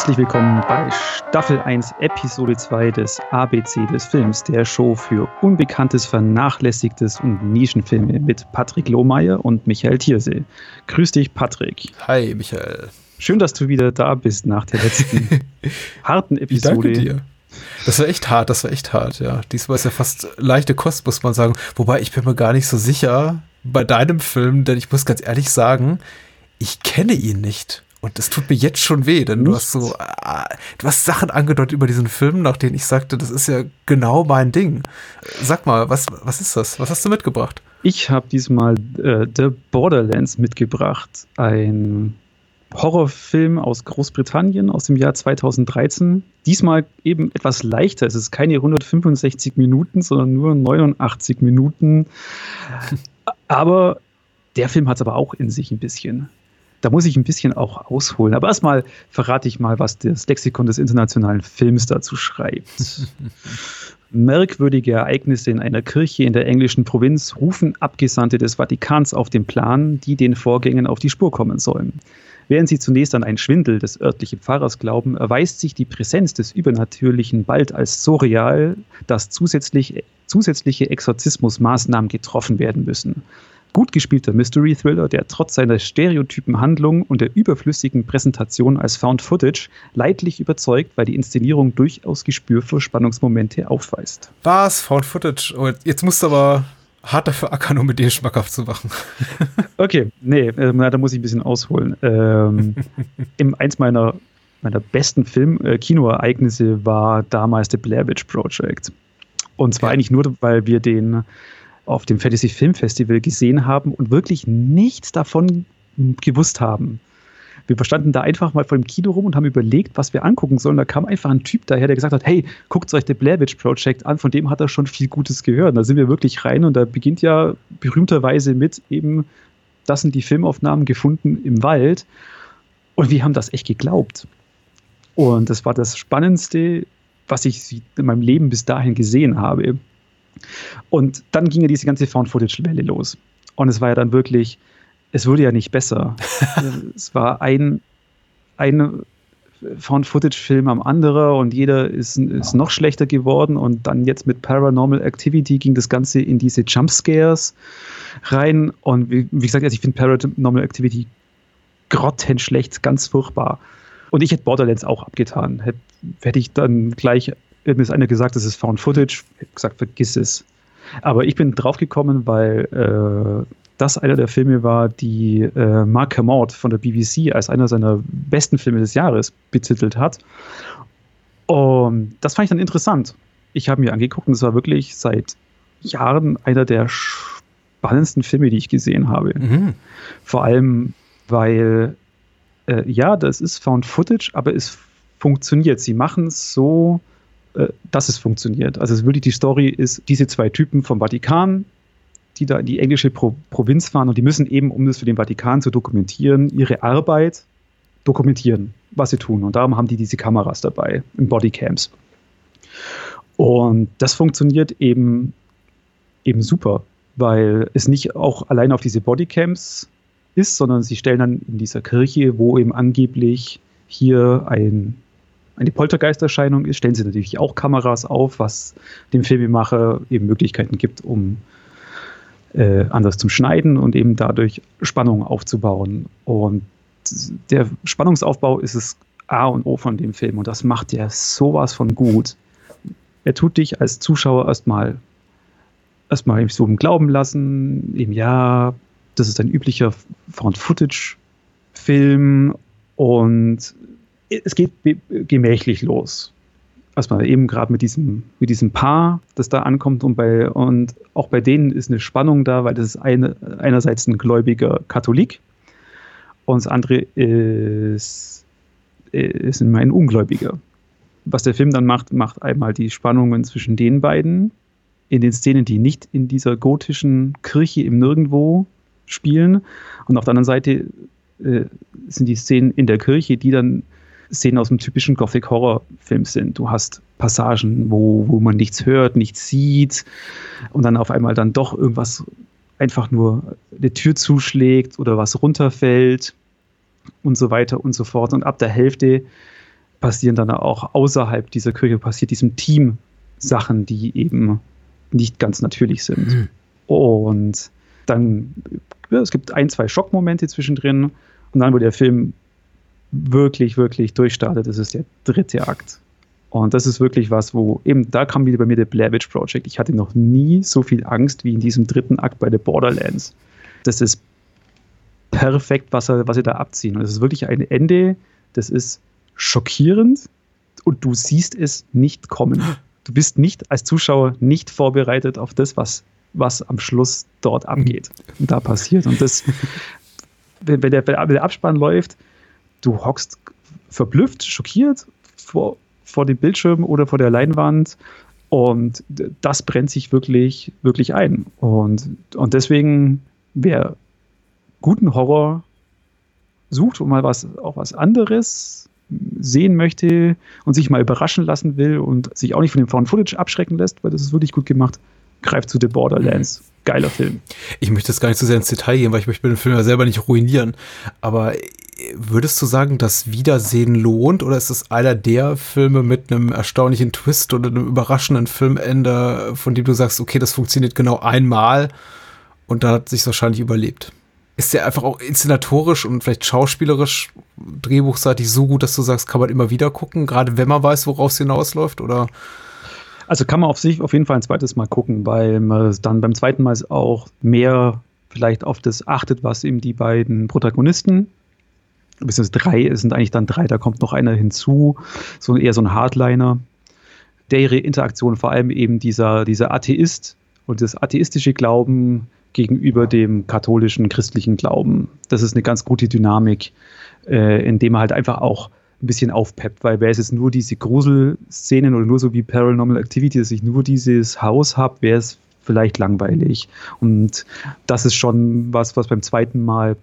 Herzlich willkommen bei Staffel 1, Episode 2 des ABC des Films, der Show für Unbekanntes, Vernachlässigtes und Nischenfilme mit Patrick Lohmeier und Michael Thiersee. Grüß dich, Patrick. Hi, Michael. Schön, dass du wieder da bist nach der letzten harten Episode. Danke dir. Das war echt hart, das war echt hart, ja. Diesmal ist ja fast leichte Kost, muss man sagen. Wobei ich bin mir gar nicht so sicher bei deinem Film, denn ich muss ganz ehrlich sagen, ich kenne ihn nicht. Und das tut mir jetzt schon weh, denn du hast so, äh, du hast Sachen angedeutet über diesen Film, nach denen ich sagte, das ist ja genau mein Ding. Sag mal, was, was ist das? Was hast du mitgebracht? Ich habe diesmal äh, The Borderlands mitgebracht, ein Horrorfilm aus Großbritannien aus dem Jahr 2013. Diesmal eben etwas leichter. Es ist keine 165 Minuten, sondern nur 89 Minuten. Aber der Film hat es aber auch in sich ein bisschen. Da muss ich ein bisschen auch ausholen. Aber erstmal verrate ich mal, was das Lexikon des internationalen Films dazu schreibt. Merkwürdige Ereignisse in einer Kirche in der englischen Provinz rufen Abgesandte des Vatikans auf den Plan, die den Vorgängen auf die Spur kommen sollen. Während sie zunächst an einen Schwindel des örtlichen Pfarrers glauben, erweist sich die Präsenz des Übernatürlichen bald als so real, dass zusätzlich, zusätzliche Exorzismusmaßnahmen getroffen werden müssen. Gut gespielter Mystery-Thriller, der trotz seiner stereotypen Handlung und der überflüssigen Präsentation als Found Footage leidlich überzeugt, weil die Inszenierung durchaus Gespür für Spannungsmomente aufweist. Was? Found Footage? Oh, jetzt musst du aber hart dafür ackern, um mit dir schmackhaft zu machen. okay, nee, äh, da muss ich ein bisschen ausholen. Ähm, im, eins meiner, meiner besten Film-Kinoereignisse äh, war damals The Blair Witch Project. Und zwar ja. eigentlich nur, weil wir den auf dem Fantasy Film Festival gesehen haben und wirklich nichts davon gewusst haben. Wir standen da einfach mal vor dem Kino rum und haben überlegt, was wir angucken sollen. Da kam einfach ein Typ daher, der gesagt hat, hey, guckt euch The Blair Witch Project an, von dem hat er schon viel Gutes gehört. Und da sind wir wirklich rein und da beginnt ja berühmterweise mit eben, das sind die Filmaufnahmen gefunden im Wald. Und wir haben das echt geglaubt. Und das war das Spannendste, was ich in meinem Leben bis dahin gesehen habe. Und dann ging ja diese ganze Found-Footage-Welle los. Und es war ja dann wirklich, es wurde ja nicht besser. es war ein, ein Found-Footage-Film am anderen und jeder ist, ist noch schlechter geworden. Und dann jetzt mit Paranormal Activity ging das Ganze in diese Jumpscares rein. Und wie, wie gesagt, also ich finde Paranormal Activity grottenschlecht, ganz furchtbar. Und ich hätte Borderlands auch abgetan. Hätte, hätte ich dann gleich mir ist einer gesagt, das ist Found Footage. Ich habe gesagt, vergiss es. Aber ich bin draufgekommen, weil äh, das einer der Filme war, die äh, Mark Kermode von der BBC als einer seiner besten Filme des Jahres betitelt hat. Und das fand ich dann interessant. Ich habe mir angeguckt und es war wirklich seit Jahren einer der spannendsten Filme, die ich gesehen habe. Mhm. Vor allem, weil, äh, ja, das ist Found Footage, aber es funktioniert. Sie machen es so äh, dass es funktioniert. Also wirklich die Story ist, diese zwei Typen vom Vatikan, die da in die englische Pro Provinz fahren und die müssen eben, um das für den Vatikan zu dokumentieren, ihre Arbeit dokumentieren, was sie tun. Und darum haben die diese Kameras dabei, in Bodycams. Und das funktioniert eben, eben super, weil es nicht auch allein auf diese Bodycams ist, sondern sie stellen dann in dieser Kirche, wo eben angeblich hier ein eine Poltergeisterscheinung ist, stellen sie natürlich auch Kameras auf, was dem Filmemacher eben Möglichkeiten gibt, um äh, anders zum Schneiden und eben dadurch Spannung aufzubauen. Und der Spannungsaufbau ist es A und O von dem Film und das macht er sowas von gut. Er tut dich als Zuschauer erstmal erstmal so im Glauben lassen, eben ja, das ist ein üblicher Found-Footage-Film und es geht gemächlich los. Erstmal eben gerade mit diesem, mit diesem Paar, das da ankommt und bei und auch bei denen ist eine Spannung da, weil das ist eine, einerseits ein gläubiger Katholik und das andere ist, ist ein Ungläubiger. Was der Film dann macht, macht einmal die Spannungen zwischen den beiden in den Szenen, die nicht in dieser gotischen Kirche im Nirgendwo spielen. Und auf der anderen Seite äh, sind die Szenen in der Kirche, die dann Szenen aus dem typischen Gothic-Horror-Film sind. Du hast Passagen, wo, wo man nichts hört, nichts sieht und dann auf einmal dann doch irgendwas einfach nur eine Tür zuschlägt oder was runterfällt und so weiter und so fort. Und ab der Hälfte passieren dann auch außerhalb dieser Kirche, passiert diesem Team Sachen, die eben nicht ganz natürlich sind. Mhm. Und dann, ja, es gibt ein, zwei Schockmomente zwischendrin und dann, wo der Film wirklich, wirklich durchstartet, das ist der dritte Akt. Und das ist wirklich was, wo eben, da kam wieder bei mir der Blair Witch Project. Ich hatte noch nie so viel Angst wie in diesem dritten Akt bei The Borderlands. Das ist perfekt, was, er, was sie da abziehen. Und es ist wirklich ein Ende, das ist schockierend und du siehst es nicht kommen. Du bist nicht als Zuschauer nicht vorbereitet auf das, was, was am Schluss dort abgeht und da passiert. Und das, wenn der, wenn der Abspann läuft, du hockst verblüfft, schockiert vor, vor dem Bildschirm oder vor der Leinwand. Und das brennt sich wirklich, wirklich ein. Und, und deswegen, wer guten Horror sucht und mal was, auch was anderes sehen möchte und sich mal überraschen lassen will und sich auch nicht von dem Found Footage abschrecken lässt, weil das ist wirklich gut gemacht, greift zu The Borderlands. Geiler Film. Ich möchte jetzt gar nicht so sehr ins Detail gehen, weil ich möchte den Film ja selber nicht ruinieren. Aber würdest du sagen, das Wiedersehen lohnt oder ist es einer der Filme mit einem erstaunlichen Twist oder einem überraschenden Filmende, von dem du sagst, okay, das funktioniert genau einmal und dann hat sich wahrscheinlich überlebt? Ist der einfach auch inszenatorisch und vielleicht schauspielerisch, drehbuchseitig so gut, dass du sagst, kann man immer wieder gucken, gerade wenn man weiß, woraus es hinausläuft oder? Also kann man auf sich auf jeden Fall ein zweites Mal gucken, weil man dann beim zweiten Mal auch mehr vielleicht auf das achtet, was eben die beiden Protagonisten beziehungsweise drei, es sind eigentlich dann drei, da kommt noch einer hinzu, so eher so ein Hardliner, der ihre Interaktion, vor allem eben dieser, dieser Atheist und das atheistische Glauben gegenüber dem katholischen, christlichen Glauben. Das ist eine ganz gute Dynamik, äh, indem man halt einfach auch ein bisschen aufpeppt, weil wäre es jetzt nur diese Gruselszenen oder nur so wie Paranormal Activity, dass ich nur dieses Haus habe, wäre es vielleicht langweilig. Und das ist schon was, was beim zweiten Mal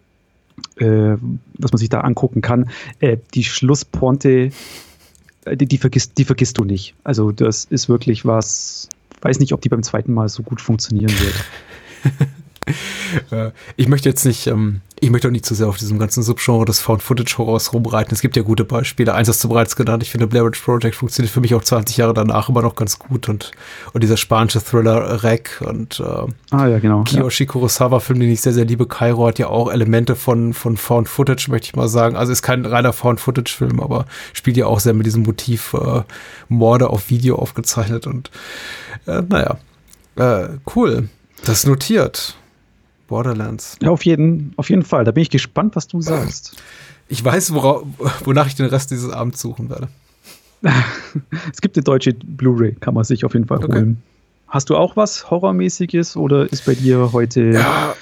äh, was man sich da angucken kann. Äh, die Schlussponte, äh, die, die, vergisst, die vergisst du nicht. Also das ist wirklich was, weiß nicht, ob die beim zweiten Mal so gut funktionieren wird. Äh, ich möchte jetzt nicht, ähm, ich möchte auch nicht zu sehr auf diesem ganzen Subgenre des Found-Footage-Horrors rumreiten. Es gibt ja gute Beispiele. Eins hast du bereits genannt. Ich finde, Blair Witch Project funktioniert für mich auch 20 Jahre danach immer noch ganz gut. Und, und dieser spanische Thriller Rec und äh, ah, ja, genau, Kiyoshi ja. Kurosawa-Film, den ich sehr, sehr liebe, Kairo, hat ja auch Elemente von, von Found-Footage, möchte ich mal sagen. Also ist kein reiner Found-Footage-Film, aber spielt ja auch sehr mit diesem Motiv äh, Morde auf Video aufgezeichnet. Und äh, naja, äh, cool. Das notiert. Borderlands. Ja, auf jeden, auf jeden Fall. Da bin ich gespannt, was du sagst. Ich weiß, wora, wonach ich den Rest dieses Abends suchen werde. es gibt eine deutsche Blu-ray, kann man sich auf jeden Fall okay. holen. Hast du auch was Horrormäßiges oder ist bei dir heute ja,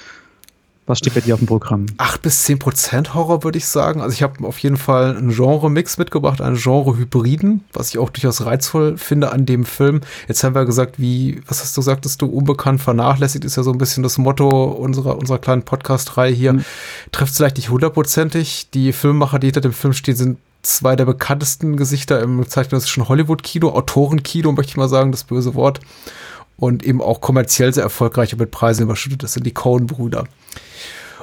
was steht bei dir auf dem Programm? 8 bis 10 Prozent Horror, würde ich sagen. Also ich habe auf jeden Fall einen Genre-Mix mitgebracht, einen Genre-Hybriden, was ich auch durchaus reizvoll finde an dem Film. Jetzt haben wir gesagt, wie, was hast du gesagt, dass du unbekannt vernachlässigt, ist ja so ein bisschen das Motto unserer, unserer kleinen Podcast-Reihe hier. Mhm. Trifft es vielleicht nicht hundertprozentig. Die Filmemacher, die hinter dem Film stehen, sind zwei der bekanntesten Gesichter im zeitgenössischen Hollywood-Kino, Autorenkino, möchte ich mal sagen, das böse Wort. Und eben auch kommerziell sehr erfolgreich und mit Preisen überschüttet. Das sind die Coen-Brüder.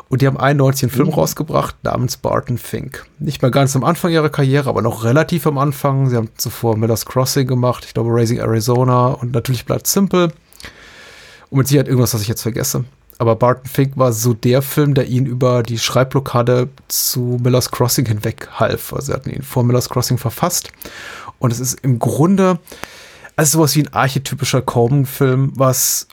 Und die haben 91 einen Film mhm. rausgebracht namens Barton Fink. Nicht mal ganz am Anfang ihrer Karriere, aber noch relativ am Anfang. Sie haben zuvor Miller's Crossing gemacht, ich glaube Raising Arizona und natürlich Blood Simple. Und mit Sicherheit irgendwas, was ich jetzt vergesse. Aber Barton Fink war so der Film, der ihn über die Schreibblockade zu Miller's Crossing hinweg half. Also sie hatten ihn vor Miller's Crossing verfasst. Und es ist im Grunde also sowas wie ein archetypischer Coleman-Film, was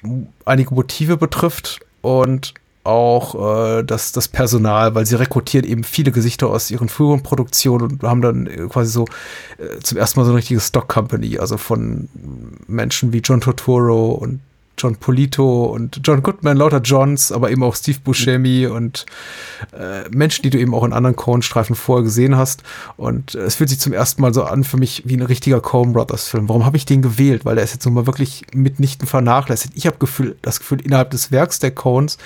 einige Motive betrifft und auch äh, das, das Personal, weil sie rekrutieren eben viele Gesichter aus ihren früheren Produktionen und haben dann äh, quasi so äh, zum ersten Mal so eine richtige Stock-Company, also von Menschen wie John Totoro und John Polito und John Goodman, lauter Johns, aber eben auch Steve Buscemi und äh, Menschen, die du eben auch in anderen Coen-Streifen vorher gesehen hast. Und äh, es fühlt sich zum ersten Mal so an für mich wie ein richtiger Coen Brothers-Film. Warum habe ich den gewählt? Weil der ist jetzt nun mal wirklich mitnichten vernachlässigt. Ich habe Gefühl, das Gefühl, innerhalb des Werks der Coens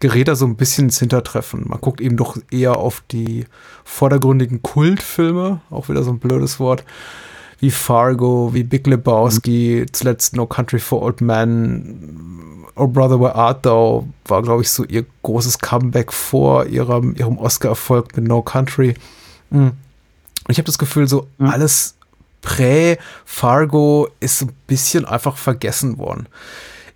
gerät er so ein bisschen ins Hintertreffen. Man guckt eben doch eher auf die vordergründigen Kultfilme, auch wieder so ein blödes Wort, wie Fargo, wie Big Lebowski, mhm. zuletzt No Country for Old Men, Oh Brother Where Art Thou war, glaube ich, so ihr großes Comeback vor ihrem, ihrem Oscar-Erfolg mit No Country. Mhm. Und ich habe das Gefühl, so mhm. alles Prä-Fargo ist ein bisschen einfach vergessen worden.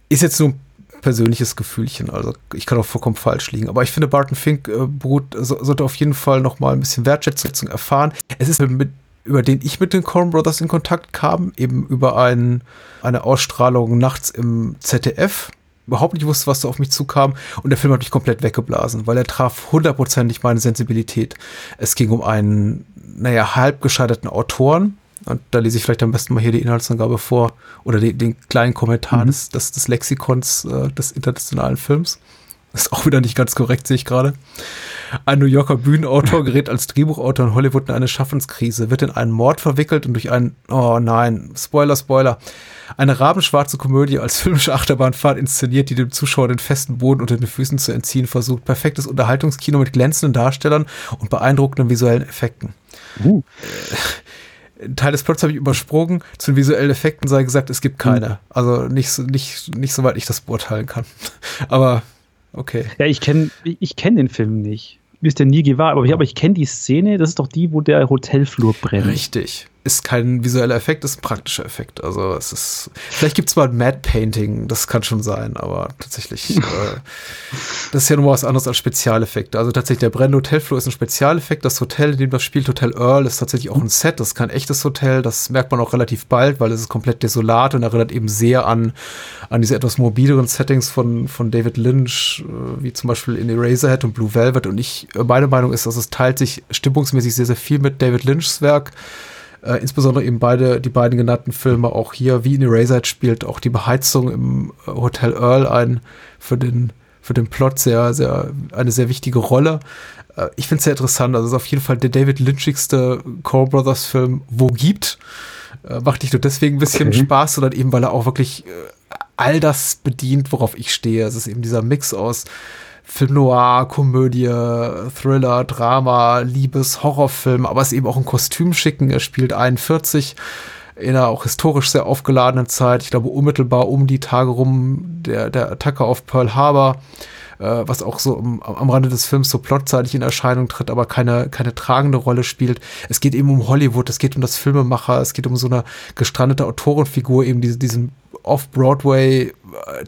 Ist jetzt nur ein persönliches Gefühlchen, also ich kann auch vollkommen falsch liegen. Aber ich finde, Barton Fink äh, beruht, so, sollte auf jeden Fall noch mal ein bisschen Wertschätzung erfahren. Es ist mit über den ich mit den Coen Brothers in Kontakt kam, eben über ein, eine Ausstrahlung nachts im ZDF. Überhaupt nicht wusste, was da auf mich zukam. Und der Film hat mich komplett weggeblasen, weil er traf hundertprozentig meine Sensibilität. Es ging um einen, naja, halb gescheiterten Autoren, und da lese ich vielleicht am besten mal hier die Inhaltsangabe vor oder die, den kleinen Kommentar mhm. des, des, des, Lexikons äh, des internationalen Films. Ist auch wieder nicht ganz korrekt, sehe ich gerade. Ein New Yorker Bühnenautor gerät als Drehbuchautor in Hollywood in eine Schaffenskrise, wird in einen Mord verwickelt und durch einen, oh nein, Spoiler, Spoiler, eine rabenschwarze Komödie als filmische Achterbahnfahrt inszeniert, die dem Zuschauer den festen Boden unter den Füßen zu entziehen versucht. Perfektes Unterhaltungskino mit glänzenden Darstellern und beeindruckenden visuellen Effekten. Uh. Teil des Plots habe ich übersprungen. Zu den visuellen Effekten sei gesagt, es gibt keine. Mhm. Also nicht, nicht, nicht soweit ich das beurteilen kann. Aber okay. Ja, ich kenne ich kenn den Film nicht. Mir ist der nie gewahrt, aber ich, aber ich kenne die Szene, das ist doch die, wo der Hotelflur brennt. Richtig ist kein visueller Effekt, ist ein praktischer Effekt. Also es ist, vielleicht gibt es mal ein Mad Painting, das kann schon sein, aber tatsächlich, äh, das ist ja nur was anderes als Spezialeffekte. Also tatsächlich, der brennende Hotelflur ist ein Spezialeffekt. Das Hotel, in dem das spielt, Hotel Earl, ist tatsächlich auch ein Set. Das ist kein echtes Hotel. Das merkt man auch relativ bald, weil es ist komplett desolat und erinnert eben sehr an, an diese etwas mobileren Settings von, von David Lynch, äh, wie zum Beispiel in Eraserhead und Blue Velvet. Und ich, meine Meinung ist, dass es teilt sich stimmungsmäßig sehr, sehr viel mit David Lynchs Werk. Äh, insbesondere eben beide, die beiden genannten Filme, auch hier, wie in Eraserhead spielt auch die Beheizung im äh, Hotel Earl ein für den, für den Plot sehr, sehr, eine sehr wichtige Rolle. Äh, ich finde es sehr interessant. Also es ist auf jeden Fall der David Lynchigste Core Brothers Film, wo gibt. Äh, macht nicht nur deswegen ein bisschen okay. Spaß, sondern eben, weil er auch wirklich äh, all das bedient, worauf ich stehe. Es ist eben dieser Mix aus Film Noir, Komödie, Thriller, Drama, Liebes, Horrorfilm, aber es ist eben auch ein Kostüm schicken. Er spielt 41 in einer auch historisch sehr aufgeladenen Zeit. Ich glaube, unmittelbar um die Tage rum der, der Attacke auf Pearl Harbor, äh, was auch so am, am Rande des Films so plotzeitig in Erscheinung tritt, aber keine, keine tragende Rolle spielt. Es geht eben um Hollywood, es geht um das Filmemacher, es geht um so eine gestrandete Autorenfigur, eben diese, diesen Off-Broadway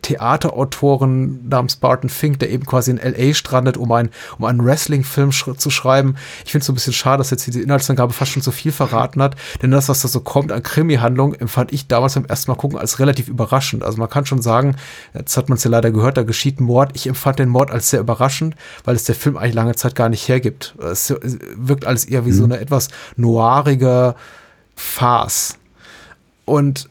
Theaterautoren namens Barton Fink, der eben quasi in LA strandet, um, ein, um einen Wrestling-Film sch zu schreiben. Ich finde es so ein bisschen schade, dass jetzt diese Inhaltsangabe fast schon zu viel verraten hat, denn das, was da so kommt an Krimi-Handlung, empfand ich damals beim ersten Mal gucken als relativ überraschend. Also man kann schon sagen, jetzt hat man es ja leider gehört, da geschieht ein Mord. Ich empfand den Mord als sehr überraschend, weil es der Film eigentlich lange Zeit gar nicht hergibt. Es wirkt alles eher wie mhm. so eine etwas noirige Farce. Und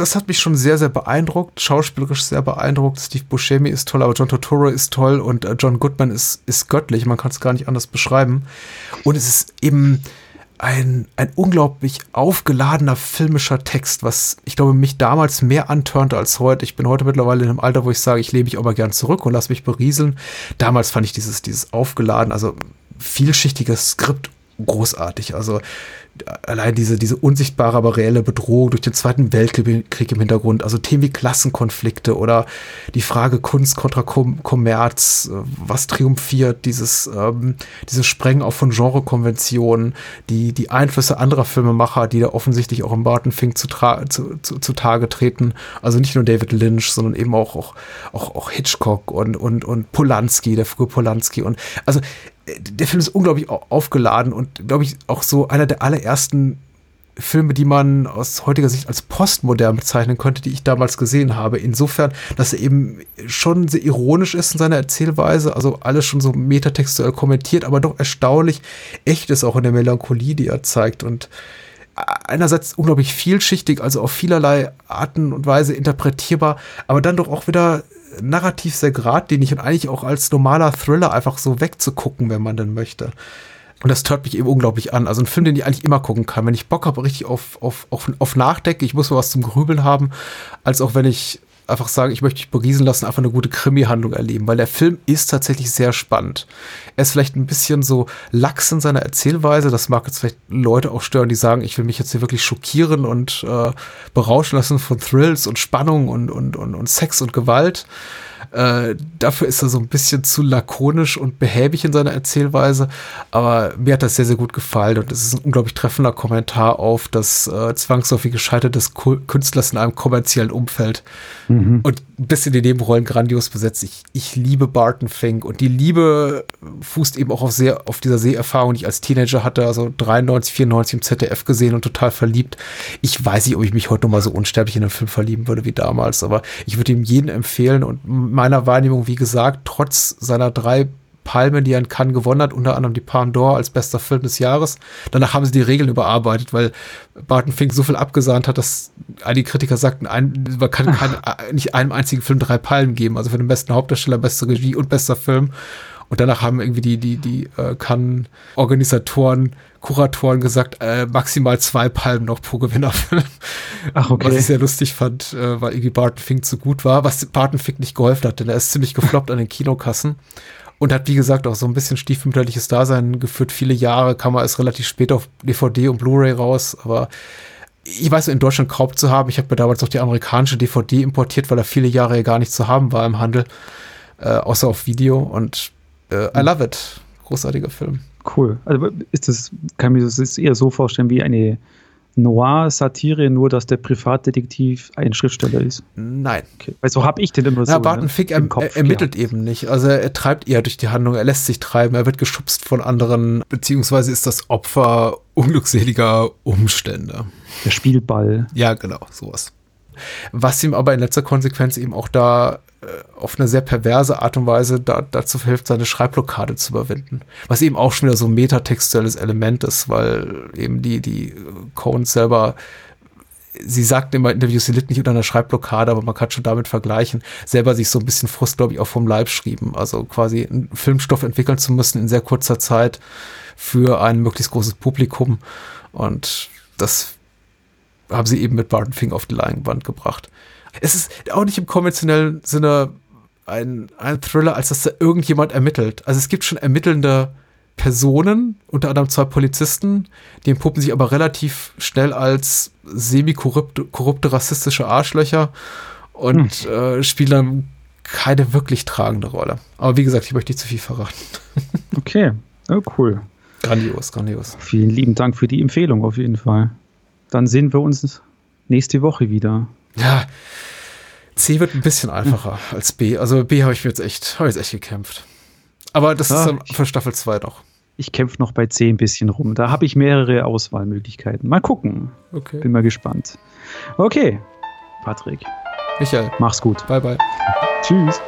das hat mich schon sehr, sehr beeindruckt. Schauspielerisch sehr beeindruckt. Steve Buscemi ist toll, aber John Totoro ist toll und äh, John Goodman ist, ist göttlich. Man kann es gar nicht anders beschreiben. Und es ist eben ein, ein unglaublich aufgeladener filmischer Text, was ich glaube mich damals mehr antörnte als heute. Ich bin heute mittlerweile in einem Alter, wo ich sage, ich lebe mich aber gern zurück und lasse mich berieseln. Damals fand ich dieses, dieses aufgeladen, also vielschichtiges Skript großartig. Also allein diese, diese unsichtbare, aber reelle Bedrohung durch den Zweiten Weltkrieg im Hintergrund, also Themen wie Klassenkonflikte oder die Frage Kunst kontra Kommerz, was triumphiert, dieses, ähm, dieses Sprengen auch von Genrekonventionen, die, die Einflüsse anderer Filmemacher, die da offensichtlich auch im Barton Fink zu, zu, zu, zu Tage treten, also nicht nur David Lynch, sondern eben auch, auch, auch, auch Hitchcock und, und, und Polanski, der frühe Polanski. Und also der Film ist unglaublich aufgeladen und, glaube ich, auch so einer der allerersten Filme, die man aus heutiger Sicht als postmodern bezeichnen könnte, die ich damals gesehen habe. Insofern, dass er eben schon sehr ironisch ist in seiner Erzählweise, also alles schon so metatextuell kommentiert, aber doch erstaunlich echt ist auch in der Melancholie, die er zeigt und einerseits unglaublich vielschichtig, also auf vielerlei Arten und Weise interpretierbar, aber dann doch auch wieder narrativ sehr geradlinig und eigentlich auch als normaler Thriller einfach so wegzugucken, wenn man denn möchte. Und das tört mich eben unglaublich an. Also ein Film, den ich eigentlich immer gucken kann. Wenn ich Bock habe, richtig auf, auf, auf, auf Nachdenken, ich muss mal was zum Grübeln haben, als auch wenn ich einfach sage, ich möchte mich beriesen lassen, einfach eine gute Krimi-Handlung erleben, weil der Film ist tatsächlich sehr spannend. Er ist vielleicht ein bisschen so lax in seiner Erzählweise, das mag jetzt vielleicht Leute auch stören, die sagen, ich will mich jetzt hier wirklich schockieren und äh, berauschen lassen von Thrills und Spannung und, und, und, und Sex und Gewalt. Äh, dafür ist er so ein bisschen zu lakonisch und behäbig in seiner Erzählweise, aber mir hat das sehr, sehr gut gefallen und es ist ein unglaublich treffender Kommentar auf das äh, zwangsläufige Scheitern des Künstlers in einem kommerziellen Umfeld mhm. und ein bisschen die Nebenrollen grandios besetzt. Ich, ich liebe Barton Fink und die Liebe fußt eben auch auf, sehr, auf dieser Seherfahrung, die ich als Teenager hatte, also 93, 94 im ZDF gesehen und total verliebt. Ich weiß nicht, ob ich mich heute noch mal so unsterblich in den Film verlieben würde wie damals, aber ich würde ihm jeden empfehlen und meiner Wahrnehmung, wie gesagt, trotz seiner drei Palmen, die er in Cannes gewonnen hat, unter anderem die Palme d'Or als bester Film des Jahres. Danach haben sie die Regeln überarbeitet, weil Barton Fink so viel abgesahnt hat, dass einige Kritiker sagten, ein, man kann kein, nicht einem einzigen Film drei Palmen geben, also für den besten Hauptdarsteller, beste Regie und bester Film. Und danach haben irgendwie die, die, die äh, Cannes-Organisatoren, Kuratoren gesagt, äh, maximal zwei Palmen noch pro Gewinnerfilm. Ach, okay. Was ich sehr lustig fand, äh, weil irgendwie Barton Fink zu gut war, was Barton Fink nicht geholfen hat, denn er ist ziemlich gefloppt an den Kinokassen und hat, wie gesagt, auch so ein bisschen stiefmütterliches Dasein geführt. Viele Jahre kam er erst relativ spät auf DVD und Blu-ray raus, aber ich weiß, in Deutschland kaum zu haben. Ich habe mir damals noch die amerikanische DVD importiert, weil er viele Jahre gar nicht zu haben war im Handel, äh, außer auf Video und äh, I love it. Großartiger Film. Cool. Also ist das, kann ich mir das eher so vorstellen wie eine Noir-Satire, nur dass der Privatdetektiv ein Schriftsteller ist? Nein. Okay. Weil so habe ich den immer so. Ja, Barton ne? Fick er, er, ermittelt ja. eben nicht. Also er treibt eher durch die Handlung, er lässt sich treiben, er wird geschubst von anderen, beziehungsweise ist das Opfer unglückseliger Umstände. Der Spielball. Ja, genau, sowas. Was ihm aber in letzter Konsequenz eben auch da äh, auf eine sehr perverse Art und Weise da, dazu hilft, seine Schreibblockade zu überwinden. Was eben auch schon wieder so ein metatextuelles Element ist, weil eben die, die Cones selber sie sagt immer in Interviews, sie litt nicht unter einer Schreibblockade, aber man kann schon damit vergleichen, selber sich so ein bisschen Frust, glaube ich, auch vom Leib schrieben. Also quasi einen Filmstoff entwickeln zu müssen in sehr kurzer Zeit für ein möglichst großes Publikum. Und das haben sie eben mit Barton Fink auf die Leinwand gebracht. Es ist auch nicht im konventionellen Sinne ein, ein Thriller, als dass da irgendjemand ermittelt. Also es gibt schon ermittelnde Personen, unter anderem zwei Polizisten, die entpuppen sich aber relativ schnell als semi-korrupte korrupte, rassistische Arschlöcher und hm. äh, spielen dann keine wirklich tragende Rolle. Aber wie gesagt, ich möchte nicht zu viel verraten. okay, oh, cool. Grandios, grandios. Vielen lieben Dank für die Empfehlung auf jeden Fall. Dann sehen wir uns nächste Woche wieder. Ja, C wird ein bisschen einfacher hm. als B. Also B habe ich mir jetzt echt, habe jetzt echt gekämpft. Aber das ja, ist dann für Staffel 2 noch. Ich kämpfe noch bei C ein bisschen rum. Da habe ich mehrere Auswahlmöglichkeiten. Mal gucken. Okay. Bin mal gespannt. Okay, Patrick. Michael. Mach's gut. Bye, bye. Tschüss.